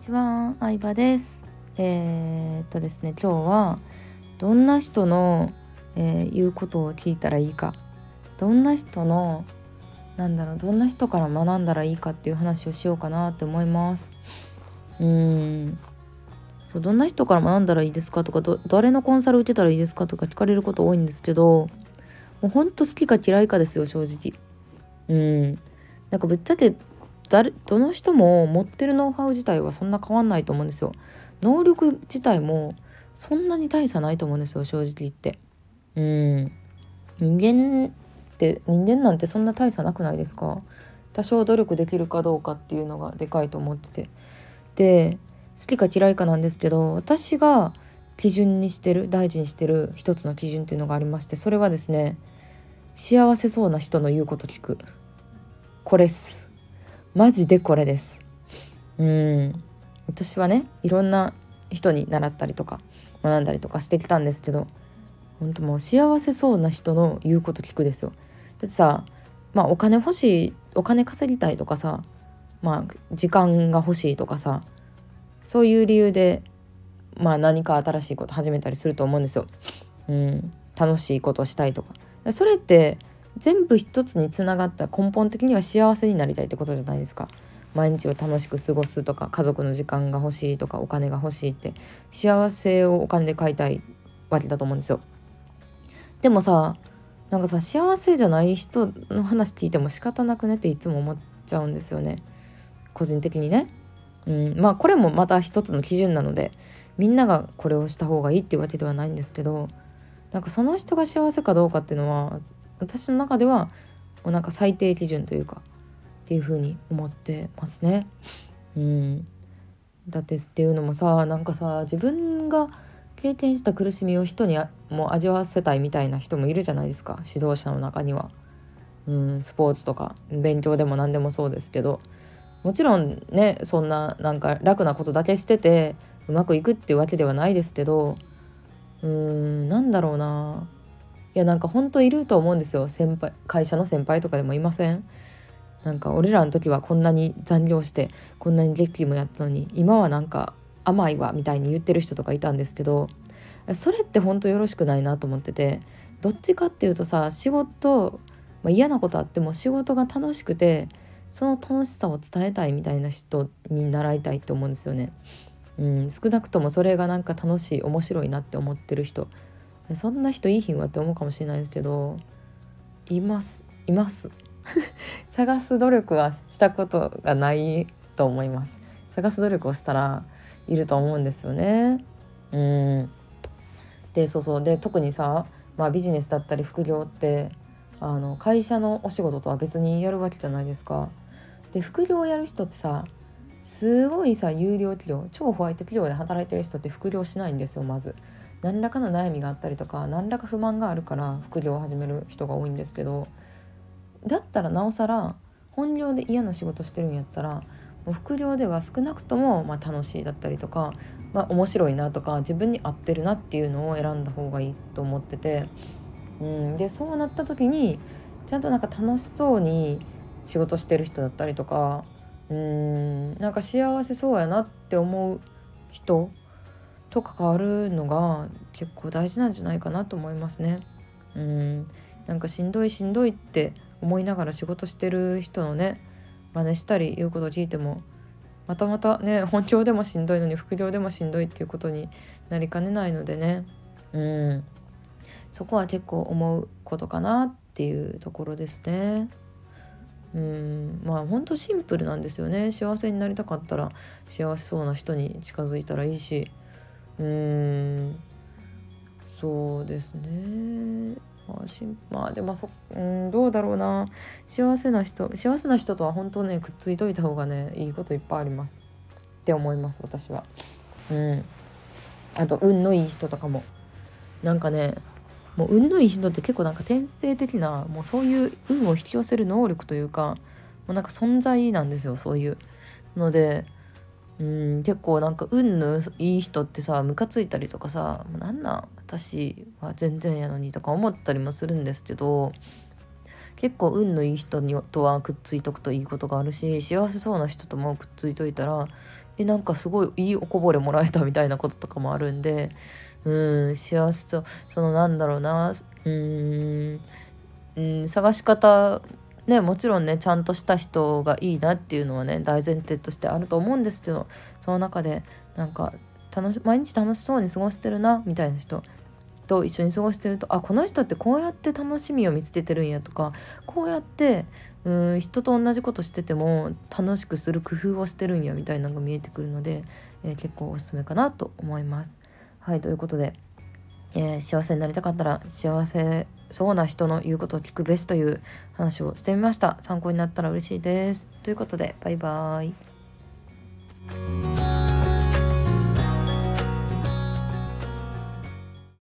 ちは、相葉です。えー、っとですね、今日はどんな人の、えー、言うことを聞いたらいいか、どんな人のなんだろう、どんな人から学んだらいいかっていう話をしようかなって思います。うん。そうどんな人から学んだらいいですかとか誰のコンサル受けたらいいですかとか聞かれること多いんですけどもうほんと好きか嫌いかですよ正直うんなんかぶっちゃけ誰どの人も持ってるノウハウ自体はそんな変わんないと思うんですよ。能力自体もそんなに大差ないと思うんですよ正直言って。うん人間って人間なんてそんな大差なくないですか？多少努力できるかどうかっていうのがでかいと思ってて。で好きか嫌いかなんですけど私が基準にしてる大事にしてる一つの基準っていうのがありましてそれはですね幸せそうな人の言うこと聞くこれっすマジでこれですうん私はねいろんな人に習ったりとか学んだりとかしてきたんですけど本当もう幸せそうな人の言うこと聞くですよだってさまあお金欲しいお金稼ぎたいとかさまあ時間が欲しいとかさそういう理由でまあ何か新しいこと始めたりすると思うんですよ。うん、楽しいことしたいとか。それって全部一つにつながった根本的には幸せになりたいってことじゃないですか。毎日を楽しく過ごすとか家族の時間が欲しいとかお金が欲しいって幸せをお金で買いたいわけだと思うんですよ。でもさなんかさ幸せじゃない人の話聞いても仕方なくねっていつも思っちゃうんですよね個人的にね。うん、まあこれもまた一つの基準なのでみんながこれをした方がいいっていうわけではないんですけどなんかその人が幸せかどうかっていうのは私の中ではもうなんか最低基準というかっていうふうに思ってますね。うん、だってっていうのもさなんかさ自分が経験した苦しみを人にも味わわせたいみたいな人もいるじゃないですか。指導者の中には。うん、スポーツとか勉強でも何でもそうですけど。もちろんねそんななんか楽なことだけしててうまくいくっていうわけではないですけど。うーん。なんだろうな。いやなんかほんといると思うんですよ。先輩会社の先輩とかでもいません？なんか俺らの時はこんなに残業してこんなに激務やったのに今はなんか甘いわみたいに言ってる人とかいたんですけどそれってほんとよろしくないなと思っててどっちかっていうとさ仕事、まあ、嫌なことあっても仕事が楽しくてその楽しさを伝えたいみたいな人に習いたいって思うんですよね。うん、少なくともそれがなんか楽しい面白いなって思ってる人。そんな人いいひんわって思うかもしれないですけどいますいます。探す努力はしたことがないと思います。探す努力をしたらいると思うんですよね。うん。でそうそう。で特にさ、まあ、ビジネスだったり副業ってあの会社のお仕事とは別にやるわけじゃないですか。で副業をやる人ってさすごいさ有料企業超ホワイト企業で働いてる人って副業しないんですよまず。何らかの悩みがあったりとか何らか不満があるから副業を始める人が多いんですけどだったらなおさら本業で嫌な仕事してるんやったら副業では少なくともま楽しいだったりとか、まあ、面白いなとか自分に合ってるなっていうのを選んだ方がいいと思ってて、うん、でそうなった時にちゃんとなんか楽しそうに仕事してる人だったりとかうんなんか幸せそうやなって思う人と関わるのが結構大事なんじゃないかなと思いますね。うん。なんかしんどいしんどいって思いながら仕事してる人のね真似したり言うこと聞いてもまたまたね 本業でもしんどいのに副業でもしんどいっていうことになりかねないのでね。うん。そこは結構思うことかなっていうところですね。うん。まあほんとシンプルなんですよね。幸せになりたかったら幸せそうな人に近づいたらいいし。うん。そうですね。まあしまあでもそうんどうだろうな。幸せな人幸せな人とは本当ねくっついといた方がねいいこといっぱいあります。って思います私は。うん。あと運のいい人とかも。なんかねもう運のいい人って結構なんか天性的なもうそういう運を引き寄せる能力というかもうなんか存在なんですよそういう。のでうん結構なんか運のいい人ってさムカついたりとかさ「もうなんなん私は全然やのに」とか思ったりもするんですけど結構運のいい人にとはくっついとくといいことがあるし幸せそうな人ともくっついといたらえなんかすごいいいおこぼれもらえたみたいなこととかもあるんでうん幸せそうそのなんだろうなうんうん探し方ねもちろんねちゃんとした人がいいなっていうのはね大前提としてあると思うんですけどその中でなんか楽し毎日楽しそうに過ごしてるなみたいな人と一緒に過ごしてるとあこの人ってこうやって楽しみを見つけてるんやとかこうやってうん人と同じことしてても楽しくする工夫をしてるんやみたいなのが見えてくるので、えー、結構おすすめかなと思います。はいということで、えー、幸せになりたかったら幸せそうな人の言うことを聞くべしという話をしてみました。参考になったら嬉しいです。ということでバイバーイ。